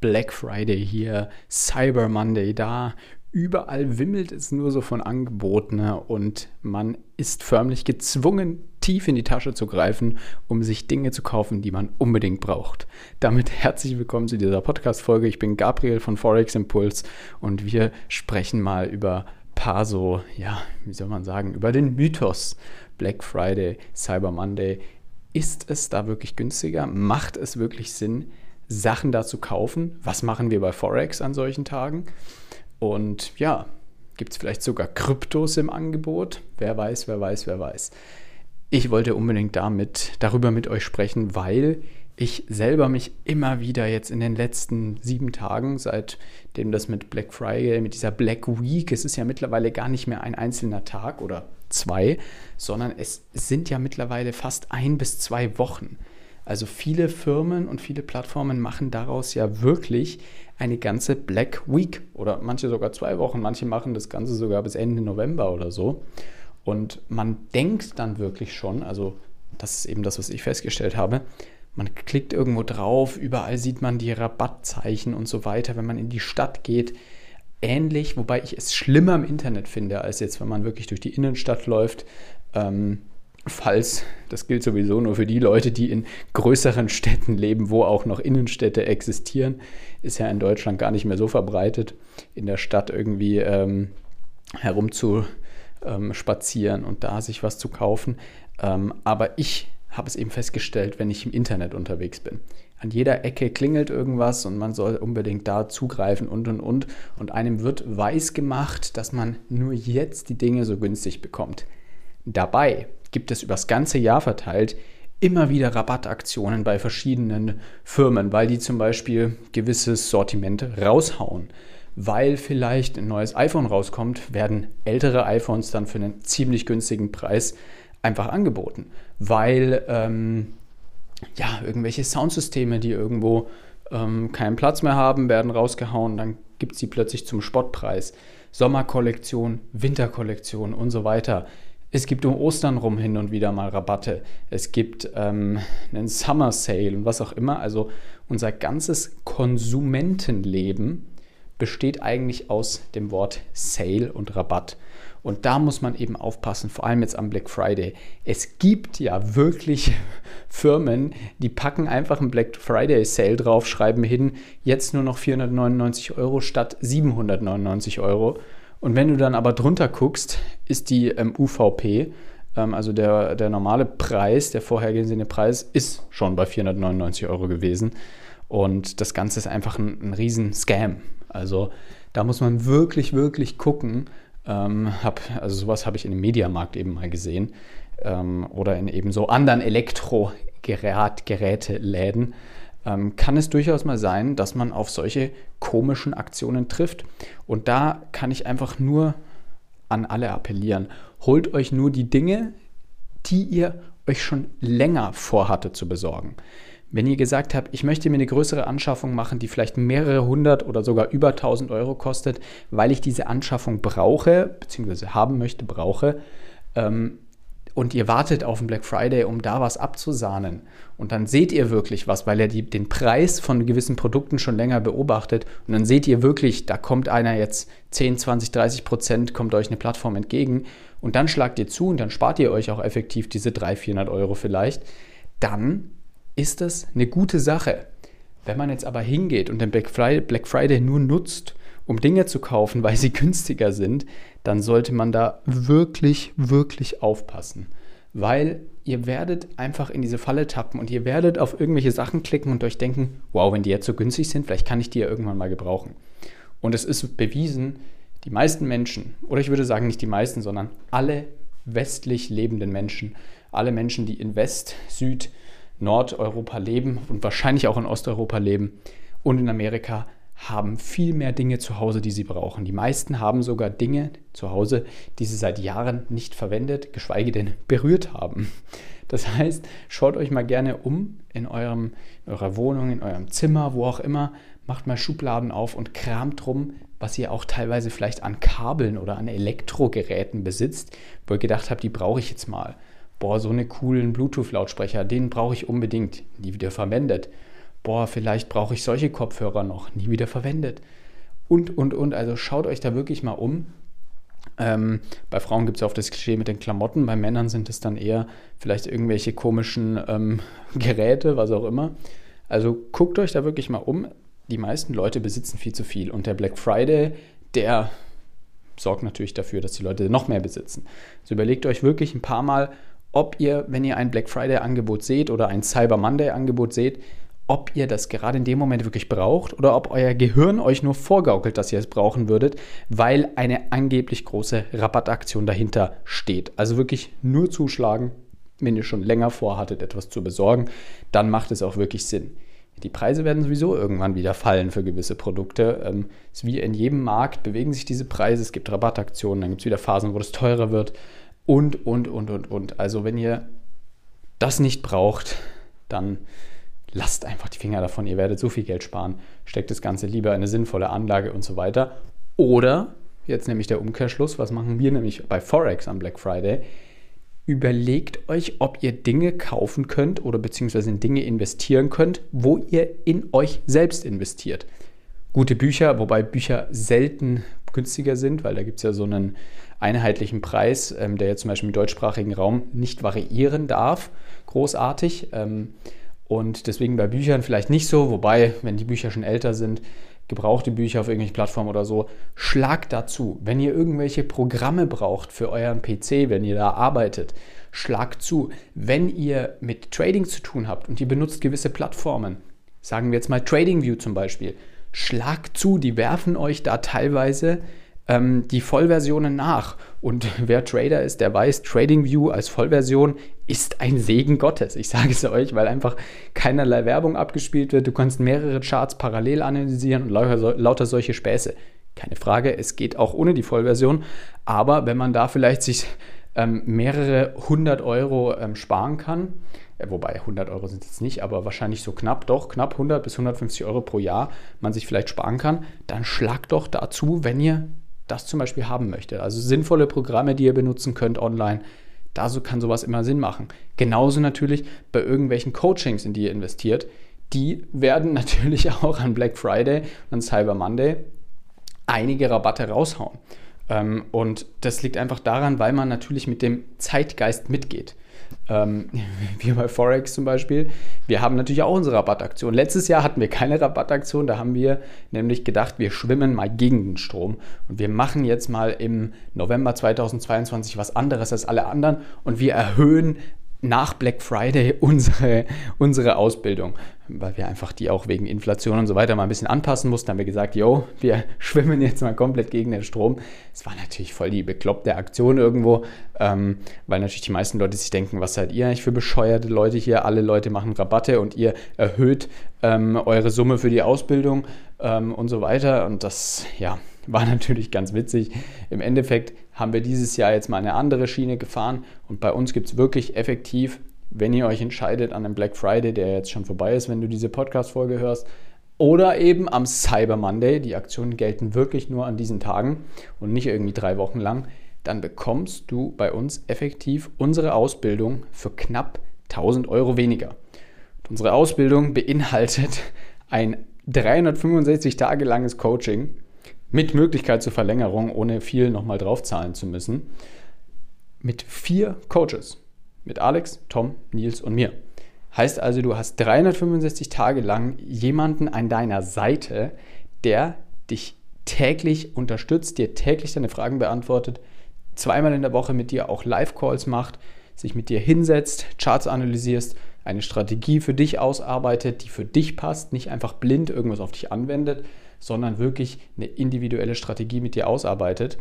Black Friday hier, Cyber Monday da. Überall wimmelt es nur so von Angeboten ne? und man ist förmlich gezwungen, tief in die Tasche zu greifen, um sich Dinge zu kaufen, die man unbedingt braucht. Damit herzlich willkommen zu dieser Podcast-Folge. Ich bin Gabriel von Forex Impulse und wir sprechen mal über paar so, ja, wie soll man sagen, über den Mythos Black Friday, Cyber Monday. Ist es da wirklich günstiger? Macht es wirklich Sinn, Sachen da zu kaufen? Was machen wir bei Forex an solchen Tagen? Und ja, gibt es vielleicht sogar Kryptos im Angebot? Wer weiß, wer weiß, wer weiß. Ich wollte unbedingt damit, darüber mit euch sprechen, weil ich selber mich immer wieder jetzt in den letzten sieben Tagen, seitdem das mit Black Friday, mit dieser Black Week, es ist ja mittlerweile gar nicht mehr ein einzelner Tag oder zwei, sondern es sind ja mittlerweile fast ein bis zwei Wochen. Also viele Firmen und viele Plattformen machen daraus ja wirklich eine ganze Black Week oder manche sogar zwei Wochen, manche machen das Ganze sogar bis Ende November oder so. Und man denkt dann wirklich schon, also das ist eben das, was ich festgestellt habe, man klickt irgendwo drauf, überall sieht man die Rabattzeichen und so weiter, wenn man in die Stadt geht. Ähnlich, wobei ich es schlimmer im Internet finde, als jetzt, wenn man wirklich durch die Innenstadt läuft. Ähm, falls, das gilt sowieso nur für die Leute, die in größeren Städten leben, wo auch noch Innenstädte existieren, ist ja in Deutschland gar nicht mehr so verbreitet, in der Stadt irgendwie ähm, herum zu ähm, und da sich was zu kaufen. Ähm, aber ich habe es eben festgestellt, wenn ich im Internet unterwegs bin. An jeder Ecke klingelt irgendwas und man soll unbedingt da zugreifen und und und. Und einem wird weiß gemacht, dass man nur jetzt die Dinge so günstig bekommt. Dabei gibt es übers ganze Jahr verteilt immer wieder Rabattaktionen bei verschiedenen Firmen, weil die zum Beispiel gewisses Sortiment raushauen. Weil vielleicht ein neues iPhone rauskommt, werden ältere iPhones dann für einen ziemlich günstigen Preis einfach angeboten, weil ähm, ja, irgendwelche Soundsysteme, die irgendwo ähm, keinen Platz mehr haben, werden rausgehauen, dann gibt es die plötzlich zum Spottpreis. Sommerkollektion, Winterkollektion und so weiter. Es gibt um Ostern rum hin und wieder mal Rabatte. Es gibt ähm, einen Summer Sale und was auch immer. Also unser ganzes Konsumentenleben besteht eigentlich aus dem Wort Sale und Rabatt. Und da muss man eben aufpassen, vor allem jetzt am Black Friday. Es gibt ja wirklich Firmen, die packen einfach einen Black Friday Sale drauf, schreiben hin, jetzt nur noch 499 Euro statt 799 Euro. Und wenn du dann aber drunter guckst, ist die ähm, UVP, ähm, also der, der normale Preis, der vorhergesehene Preis, ist schon bei 499 Euro gewesen. Und das Ganze ist einfach ein, ein riesen Scam. Also da muss man wirklich, wirklich gucken, ähm, hab, also sowas habe ich in dem Mediamarkt eben mal gesehen ähm, oder in eben so anderen Elektrogeräteläden. Ähm, kann es durchaus mal sein, dass man auf solche komischen Aktionen trifft. Und da kann ich einfach nur an alle appellieren. Holt euch nur die Dinge, die ihr euch schon länger vorhatte zu besorgen. Wenn ihr gesagt habt, ich möchte mir eine größere Anschaffung machen, die vielleicht mehrere hundert oder sogar über 1000 Euro kostet, weil ich diese Anschaffung brauche, beziehungsweise haben möchte, brauche, ähm, und ihr wartet auf den Black Friday, um da was abzusahnen, und dann seht ihr wirklich was, weil ihr die, den Preis von gewissen Produkten schon länger beobachtet, und dann seht ihr wirklich, da kommt einer jetzt 10, 20, 30 Prozent, kommt euch eine Plattform entgegen, und dann schlagt ihr zu und dann spart ihr euch auch effektiv diese 300, 400 Euro vielleicht, dann ist das eine gute Sache. Wenn man jetzt aber hingeht und den Black Friday, Black Friday nur nutzt, um Dinge zu kaufen, weil sie günstiger sind, dann sollte man da wirklich, wirklich aufpassen. Weil ihr werdet einfach in diese Falle tappen und ihr werdet auf irgendwelche Sachen klicken und euch denken, wow, wenn die jetzt so günstig sind, vielleicht kann ich die ja irgendwann mal gebrauchen. Und es ist bewiesen, die meisten Menschen, oder ich würde sagen nicht die meisten, sondern alle westlich lebenden Menschen, alle Menschen, die in West, Süd, Nordeuropa leben und wahrscheinlich auch in Osteuropa leben und in Amerika haben viel mehr Dinge zu Hause, die sie brauchen. Die meisten haben sogar Dinge zu Hause, die sie seit Jahren nicht verwendet, geschweige denn berührt haben. Das heißt, schaut euch mal gerne um in, eurem, in eurer Wohnung, in eurem Zimmer, wo auch immer, macht mal Schubladen auf und kramt drum, was ihr auch teilweise vielleicht an Kabeln oder an Elektrogeräten besitzt, wo ihr gedacht habt, die brauche ich jetzt mal boah, so einen coolen Bluetooth-Lautsprecher, den brauche ich unbedingt, nie wieder verwendet. Boah, vielleicht brauche ich solche Kopfhörer noch, nie wieder verwendet. Und, und, und. Also schaut euch da wirklich mal um. Ähm, bei Frauen gibt es ja auch das Klischee mit den Klamotten, bei Männern sind es dann eher vielleicht irgendwelche komischen ähm, Geräte, was auch immer. Also guckt euch da wirklich mal um. Die meisten Leute besitzen viel zu viel und der Black Friday, der sorgt natürlich dafür, dass die Leute noch mehr besitzen. Also überlegt euch wirklich ein paar Mal, ob ihr, wenn ihr ein Black Friday-Angebot seht oder ein Cyber Monday-Angebot seht, ob ihr das gerade in dem Moment wirklich braucht oder ob euer Gehirn euch nur vorgaukelt, dass ihr es brauchen würdet, weil eine angeblich große Rabattaktion dahinter steht. Also wirklich nur zuschlagen, wenn ihr schon länger vorhattet, etwas zu besorgen, dann macht es auch wirklich Sinn. Die Preise werden sowieso irgendwann wieder fallen für gewisse Produkte. Ähm, ist wie in jedem Markt bewegen sich diese Preise. Es gibt Rabattaktionen, dann gibt es wieder Phasen, wo es teurer wird und, und, und, und, und. Also wenn ihr das nicht braucht, dann lasst einfach die Finger davon. Ihr werdet so viel Geld sparen. Steckt das Ganze lieber in eine sinnvolle Anlage und so weiter. Oder, jetzt nämlich der Umkehrschluss, was machen wir nämlich bei Forex am Black Friday? überlegt euch, ob ihr Dinge kaufen könnt oder beziehungsweise in Dinge investieren könnt, wo ihr in euch selbst investiert. Gute Bücher, wobei Bücher selten günstiger sind, weil da gibt es ja so einen einheitlichen Preis, ähm, der jetzt zum Beispiel im deutschsprachigen Raum nicht variieren darf, großartig. Ähm, und deswegen bei Büchern vielleicht nicht so, wobei, wenn die Bücher schon älter sind, gebrauchte Bücher auf irgendwelchen Plattformen oder so, schlagt dazu. Wenn ihr irgendwelche Programme braucht für euren PC, wenn ihr da arbeitet, schlagt zu. Wenn ihr mit Trading zu tun habt und ihr benutzt gewisse Plattformen, sagen wir jetzt mal TradingView zum Beispiel, schlagt zu, die werfen euch da teilweise ähm, die Vollversionen nach. Und wer Trader ist, der weiß, TradingView als Vollversion ist ein Segen Gottes. Ich sage es euch, weil einfach keinerlei Werbung abgespielt wird. Du kannst mehrere Charts parallel analysieren und lauter, lauter solche Späße. Keine Frage, es geht auch ohne die Vollversion. Aber wenn man da vielleicht sich ähm, mehrere hundert Euro ähm, sparen kann, äh, wobei 100 Euro sind es jetzt nicht, aber wahrscheinlich so knapp, doch knapp 100 bis 150 Euro pro Jahr man sich vielleicht sparen kann, dann schlagt doch dazu, wenn ihr das zum Beispiel haben möchte. Also sinnvolle Programme, die ihr benutzen könnt online. Da kann sowas immer Sinn machen. Genauso natürlich bei irgendwelchen Coachings, in die ihr investiert. Die werden natürlich auch an Black Friday und Cyber Monday einige Rabatte raushauen. Ähm, und das liegt einfach daran, weil man natürlich mit dem Zeitgeist mitgeht ähm, wie bei Forex zum Beispiel. Wir haben natürlich auch unsere Rabattaktion. Letztes Jahr hatten wir keine Rabattaktion, da haben wir nämlich gedacht, wir schwimmen mal gegen den Strom und wir machen jetzt mal im November 2022 was anderes als alle anderen und wir erhöhen nach Black Friday unsere, unsere Ausbildung, weil wir einfach die auch wegen Inflation und so weiter mal ein bisschen anpassen mussten, haben wir gesagt, yo, wir schwimmen jetzt mal komplett gegen den Strom. Es war natürlich voll die bekloppte Aktion irgendwo, ähm, weil natürlich die meisten Leute sich denken, was seid ihr eigentlich für bescheuerte Leute hier? Alle Leute machen Rabatte und ihr erhöht ähm, eure Summe für die Ausbildung ähm, und so weiter. Und das, ja, war natürlich ganz witzig. Im Endeffekt haben wir dieses Jahr jetzt mal eine andere Schiene gefahren und bei uns gibt es wirklich effektiv, wenn ihr euch entscheidet an einem Black Friday, der jetzt schon vorbei ist, wenn du diese Podcast-Folge hörst, oder eben am Cyber Monday, die Aktionen gelten wirklich nur an diesen Tagen und nicht irgendwie drei Wochen lang, dann bekommst du bei uns effektiv unsere Ausbildung für knapp 1000 Euro weniger. Unsere Ausbildung beinhaltet ein 365 Tage langes Coaching mit Möglichkeit zur Verlängerung, ohne viel nochmal draufzahlen zu müssen, mit vier Coaches. Mit Alex, Tom, Nils und mir. Heißt also, du hast 365 Tage lang jemanden an deiner Seite, der dich täglich unterstützt, dir täglich deine Fragen beantwortet, zweimal in der Woche mit dir auch Live-Calls macht, sich mit dir hinsetzt, Charts analysierst, eine Strategie für dich ausarbeitet, die für dich passt, nicht einfach blind irgendwas auf dich anwendet, sondern wirklich eine individuelle Strategie mit dir ausarbeitet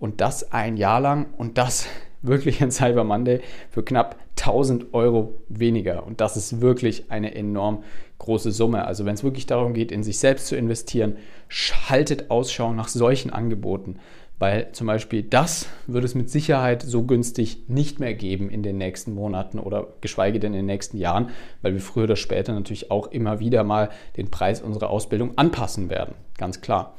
und das ein Jahr lang und das wirklich an Cyber Monday für knapp 1000 Euro weniger. Und das ist wirklich eine enorm große Summe. Also wenn es wirklich darum geht, in sich selbst zu investieren, schaltet Ausschau nach solchen Angeboten weil zum Beispiel das wird es mit Sicherheit so günstig nicht mehr geben in den nächsten Monaten oder geschweige denn in den nächsten Jahren, weil wir früher oder später natürlich auch immer wieder mal den Preis unserer Ausbildung anpassen werden, ganz klar.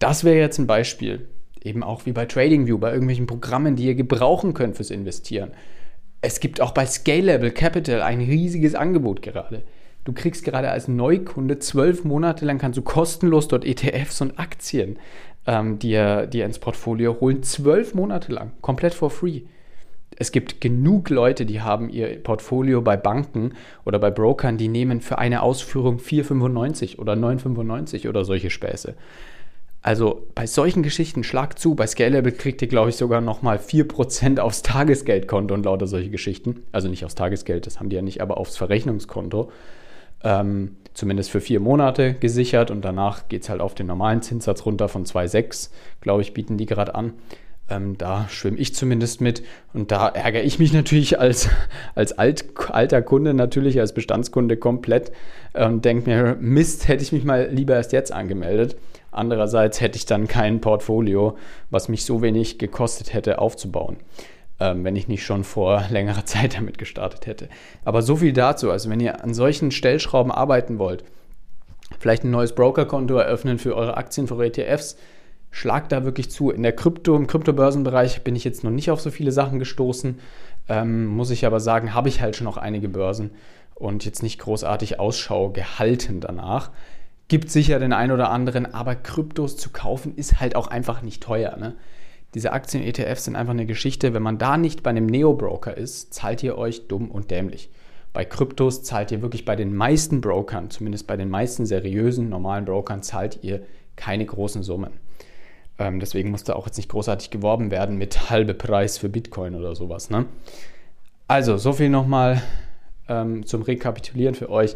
Das wäre jetzt ein Beispiel, eben auch wie bei TradingView, bei irgendwelchen Programmen, die ihr gebrauchen könnt fürs Investieren. Es gibt auch bei Scalable Capital ein riesiges Angebot gerade. Du kriegst gerade als Neukunde zwölf Monate lang kannst du kostenlos dort ETFs und Aktien ähm, dir, dir ins Portfolio holen. Zwölf Monate lang, komplett for free. Es gibt genug Leute, die haben ihr Portfolio bei Banken oder bei Brokern, die nehmen für eine Ausführung 4,95 oder 9,95 oder solche Späße. Also bei solchen Geschichten schlag zu. Bei Scalable kriegt ihr, glaube ich, sogar nochmal 4% aufs Tagesgeldkonto und lauter solche Geschichten. Also nicht aufs Tagesgeld, das haben die ja nicht, aber aufs Verrechnungskonto. Ähm, zumindest für vier Monate gesichert und danach geht es halt auf den normalen Zinssatz runter von 2,6, glaube ich, bieten die gerade an. Ähm, da schwimme ich zumindest mit und da ärgere ich mich natürlich als, als alt, alter Kunde, natürlich als Bestandskunde komplett und ähm, denke mir, Mist, hätte ich mich mal lieber erst jetzt angemeldet. Andererseits hätte ich dann kein Portfolio, was mich so wenig gekostet hätte, aufzubauen, ähm, wenn ich nicht schon vor längerer Zeit damit gestartet hätte. Aber so viel dazu. Also wenn ihr an solchen Stellschrauben arbeiten wollt, vielleicht ein neues Brokerkonto eröffnen für eure Aktien, für ETFs, schlagt da wirklich zu. In der Krypto, im Kryptobörsenbereich bin ich jetzt noch nicht auf so viele Sachen gestoßen. Ähm, muss ich aber sagen, habe ich halt schon noch einige Börsen und jetzt nicht großartig Ausschau gehalten danach. Gibt sicher den einen oder anderen, aber Kryptos zu kaufen ist halt auch einfach nicht teuer. Ne? Diese Aktien-ETFs sind einfach eine Geschichte. Wenn man da nicht bei einem Neo-Broker ist, zahlt ihr euch dumm und dämlich. Bei Kryptos zahlt ihr wirklich bei den meisten Brokern, zumindest bei den meisten seriösen, normalen Brokern, zahlt ihr keine großen Summen. Ähm, deswegen musste auch jetzt nicht großartig geworben werden mit halbe Preis für Bitcoin oder sowas. Ne? Also, so viel nochmal ähm, zum Rekapitulieren für euch.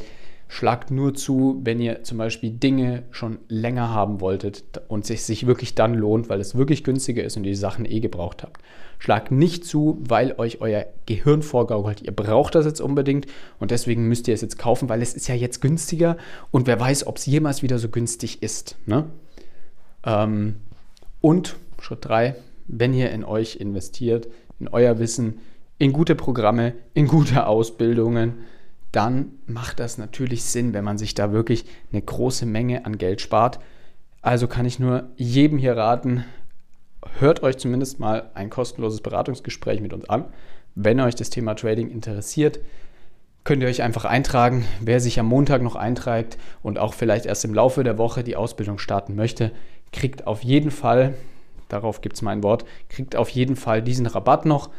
Schlagt nur zu, wenn ihr zum Beispiel Dinge schon länger haben wolltet und es sich wirklich dann lohnt, weil es wirklich günstiger ist und ihr die Sachen eh gebraucht habt. Schlagt nicht zu, weil euch euer Gehirn vorgaukelt, ihr braucht das jetzt unbedingt und deswegen müsst ihr es jetzt kaufen, weil es ist ja jetzt günstiger und wer weiß, ob es jemals wieder so günstig ist. Ne? Ähm, und Schritt 3, wenn ihr in euch investiert, in euer Wissen, in gute Programme, in gute Ausbildungen, dann macht das natürlich Sinn, wenn man sich da wirklich eine große Menge an Geld spart. Also kann ich nur jedem hier raten, hört euch zumindest mal ein kostenloses Beratungsgespräch mit uns an. Wenn euch das Thema Trading interessiert, könnt ihr euch einfach eintragen. Wer sich am Montag noch einträgt und auch vielleicht erst im Laufe der Woche die Ausbildung starten möchte, kriegt auf jeden Fall, darauf gibt es mein Wort, kriegt auf jeden Fall diesen Rabatt noch.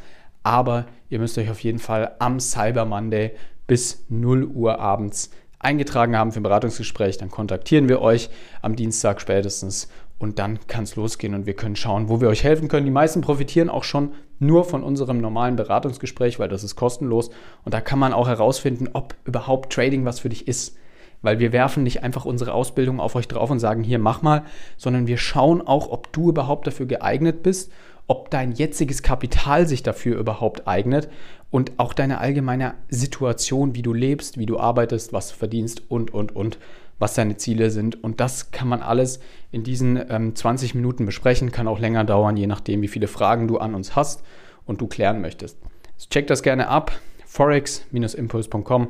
Aber ihr müsst euch auf jeden Fall am Cyber Monday bis 0 Uhr abends eingetragen haben für ein Beratungsgespräch. Dann kontaktieren wir euch am Dienstag spätestens und dann kann es losgehen und wir können schauen, wo wir euch helfen können. Die meisten profitieren auch schon nur von unserem normalen Beratungsgespräch, weil das ist kostenlos und da kann man auch herausfinden, ob überhaupt Trading was für dich ist weil wir werfen nicht einfach unsere Ausbildung auf euch drauf und sagen, hier mach mal, sondern wir schauen auch, ob du überhaupt dafür geeignet bist, ob dein jetziges Kapital sich dafür überhaupt eignet und auch deine allgemeine Situation, wie du lebst, wie du arbeitest, was du verdienst und, und, und, was deine Ziele sind. Und das kann man alles in diesen ähm, 20 Minuten besprechen, kann auch länger dauern, je nachdem, wie viele Fragen du an uns hast und du klären möchtest. Also check das gerne ab, forex-impuls.com.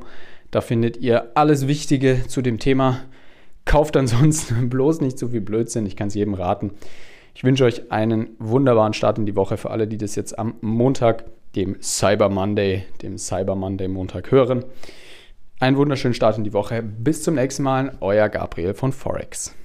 Da findet ihr alles Wichtige zu dem Thema. Kauft ansonsten bloß nicht so viel Blödsinn. Ich kann es jedem raten. Ich wünsche euch einen wunderbaren Start in die Woche für alle, die das jetzt am Montag, dem Cyber Monday, dem Cyber Monday Montag hören. Einen wunderschönen Start in die Woche. Bis zum nächsten Mal. Euer Gabriel von Forex.